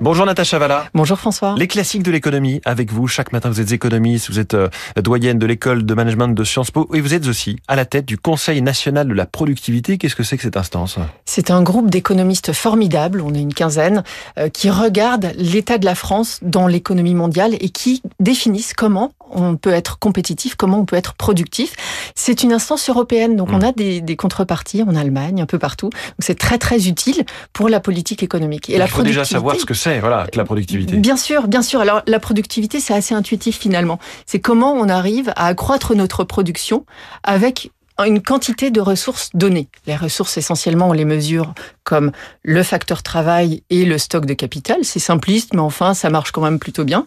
Bonjour Natacha Valla. Bonjour François. Les classiques de l'économie avec vous. Chaque matin, vous êtes économiste, vous êtes euh, doyenne de l'école de management de Sciences Po et vous êtes aussi à la tête du Conseil national de la productivité. Qu'est-ce que c'est que cette instance? C'est un groupe d'économistes formidables, on est une quinzaine, euh, qui regardent l'état de la France dans l'économie mondiale et qui définissent comment on peut être compétitif, comment on peut être productif. C'est une instance européenne, donc on Mm. a des, des contreparties en Allemagne, un peu partout. Donc c'est très très utile pour la politique économique. Et la faut déjà productivité- savoir ce que c'est, voilà, que la productivité. Bien sûr, bien sûr. Alors la productivité, c'est assez intuitif finalement. C'est comment on arrive à accroître notre production avec une quantité de ressources données. Les ressources, essentiellement, on les mesure comme le facteur travail et le stock de capital. C'est simpliste, mais enfin, ça marche quand même plutôt bien.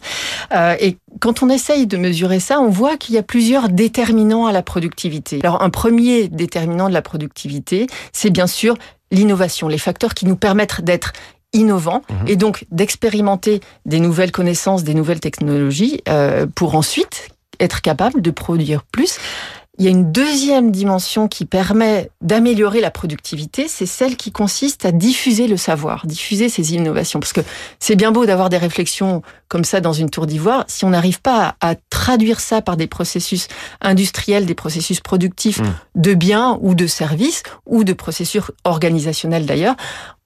Euh, et quand on essaye de mesurer ça, on voit qu'il y a plusieurs déterminants à la productivité. Alors, un premier déterminant de la productivité, c'est bien sûr l'innovation, les facteurs qui nous permettent d'être innovants Mhm. et donc d'expérimenter des nouvelles connaissances, des nouvelles technologies euh, pour ensuite être capable de produire plus. Il y a une deuxième dimension qui permet d'améliorer la productivité, c'est celle qui consiste à diffuser le savoir, diffuser ces innovations. Parce que c'est bien beau d'avoir des réflexions comme ça dans une tour d'ivoire, si on n'arrive pas à, à traduire ça par des processus industriels, des processus productifs Mm. de biens ou de services, ou de processus organisationnels d'ailleurs,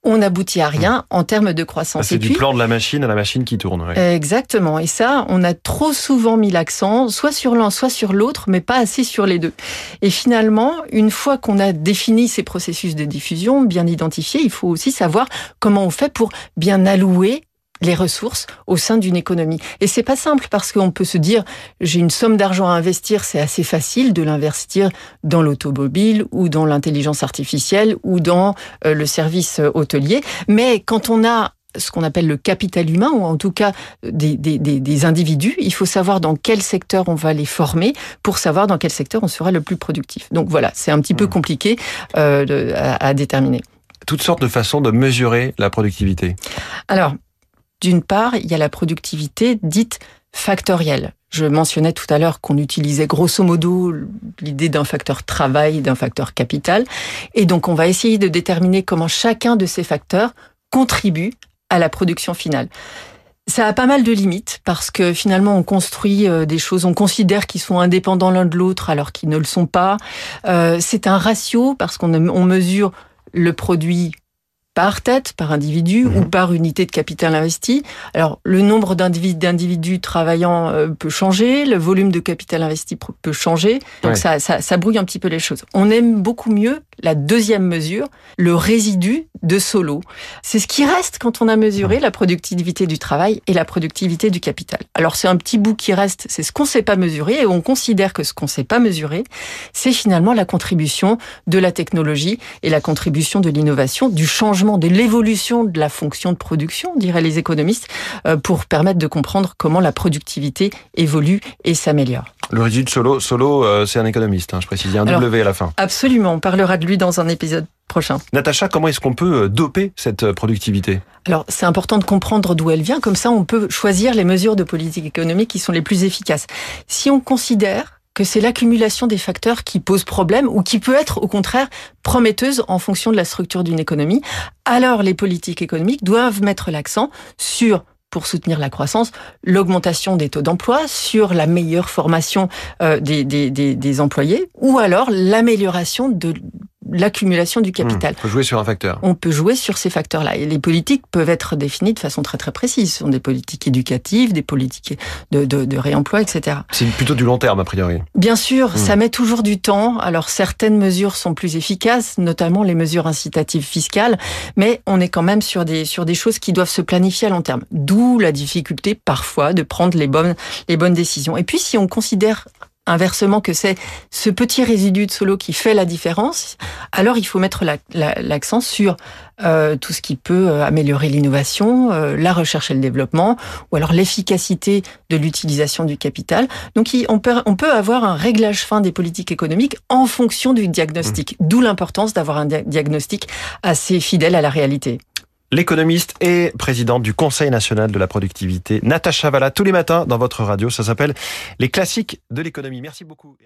on n'aboutit à rien en termes de croissance. C'est Et du puis, plan de la machine à la machine qui tourne. Exactement. Et ça, on a trop souvent mis l'accent, soit sur l'un, soit sur l'autre, mais pas assez sur les deux. Et finalement, une fois qu'on a défini ces processus de diffusion, bien identifiés, il faut aussi savoir comment on fait pour bien allouer les ressources au sein d'une économie. Et c'est pas simple parce qu'on peut se dire j'ai une somme d'argent à investir, c'est assez facile de l'investir dans l'automobile ou dans l'intelligence artificielle ou dans euh, le service euh, hôtelier. Mais quand on a ce qu'on appelle le capital humain, ou en tout cas des, des, des, des individus, il faut savoir dans quel secteur on va les former pour savoir dans quel secteur on sera le plus productif. Donc voilà, c'est un petit peu Hmm. compliqué euh, de- à, à déterminer. Toutes sortes de façons de mesurer la productivité. Alors, d'une part, il y a la productivité dite factorielle. Je mentionnais tout à l'heure qu'on utilisait grosso modo l'idée d'un facteur travail, d'un facteur capital. Et donc, on va essayer de déterminer comment chacun de ces facteurs contribue à la production finale. Ça a pas mal de limites parce que finalement on construit euh, des choses, on considère qu'ils sont indépendants l'un de l'autre alors qu'ils ne le sont pas. Euh, c'est un ratio parce qu'on on mesure le produit par tête, par individu Mhm. ou par unité de capital investi. Alors le nombre d'individus travaillant euh, peut changer, le volume de capital investi peut changer, donc Ouais. ça, ça, ça brouille un petit peu les choses. On aime beaucoup mieux la deuxième mesure, le résidu de solo. C'est ce qui reste quand on a mesuré la productivité du travail et la productivité du capital. Alors c'est un petit bout qui reste, c'est ce qu'on ne sait pas mesurer et on considère que ce qu'on ne sait pas mesurer, c'est finalement la contribution de la technologie et la contribution de l'innovation, du changement, de l'évolution de la fonction de production, diraient les économistes, euh, pour permettre de comprendre comment la productivité évolue et s'améliore. De solo, solo euh, c'est un économiste, hein, je précise. Il y a un Alors- W à la fin. Absolument, on parlera de lui dans un épisode prochain. Natacha, comment est-ce qu'on peut euh, doper cette euh, productivité? Alors, c'est important de comprendre d'où elle vient, comme ça on peut choisir les mesures de politique économique qui sont les plus efficaces. Si on considère que c'est l'accumulation des facteurs qui pose problème ou qui peut être au contraire prometteuse en fonction de la structure d'une économie, alors les politiques économiques doivent mettre l'accent sur pour soutenir la croissance, l'augmentation des taux d'emploi, sur la meilleure formation euh, des, des, des, des employés, ou alors l'amélioration de l'accumulation du capital. Il faut jouer sur un facteur. On peut jouer sur ces facteurs-là. Et les politiques peuvent être définies de façon très très précise. Ce sont des politiques éducatives, des politiques de, de, de réemploi, etc. C'est plutôt du long terme, a priori. Bien sûr, Mm. ça met toujours du temps. Alors certaines mesures sont plus efficaces, notamment les mesures incitatives fiscales, mais on est quand même sur des sur des choses qui doivent se planifier à long terme. D'où la difficulté parfois de prendre les bonnes les bonnes décisions. Et puis si on considère inversement que c'est ce petit résidu de solo qui fait la différence, alors il faut mettre la- la- l'accent sur euh, tout ce qui peut euh, améliorer l'innovation, euh, la recherche et le développement, ou alors l'efficacité de l'utilisation du capital. Donc il- on peut, on peut avoir un réglage fin des politiques économiques en fonction du diagnostic, d'où l'importance d'avoir un dia- diagnostic assez fidèle à la réalité. L'économiste et présidente du Conseil national de la productivité, Natacha Valla, tous les matins dans votre radio. Ça s'appelle Les classiques de l'économie. Merci beaucoup.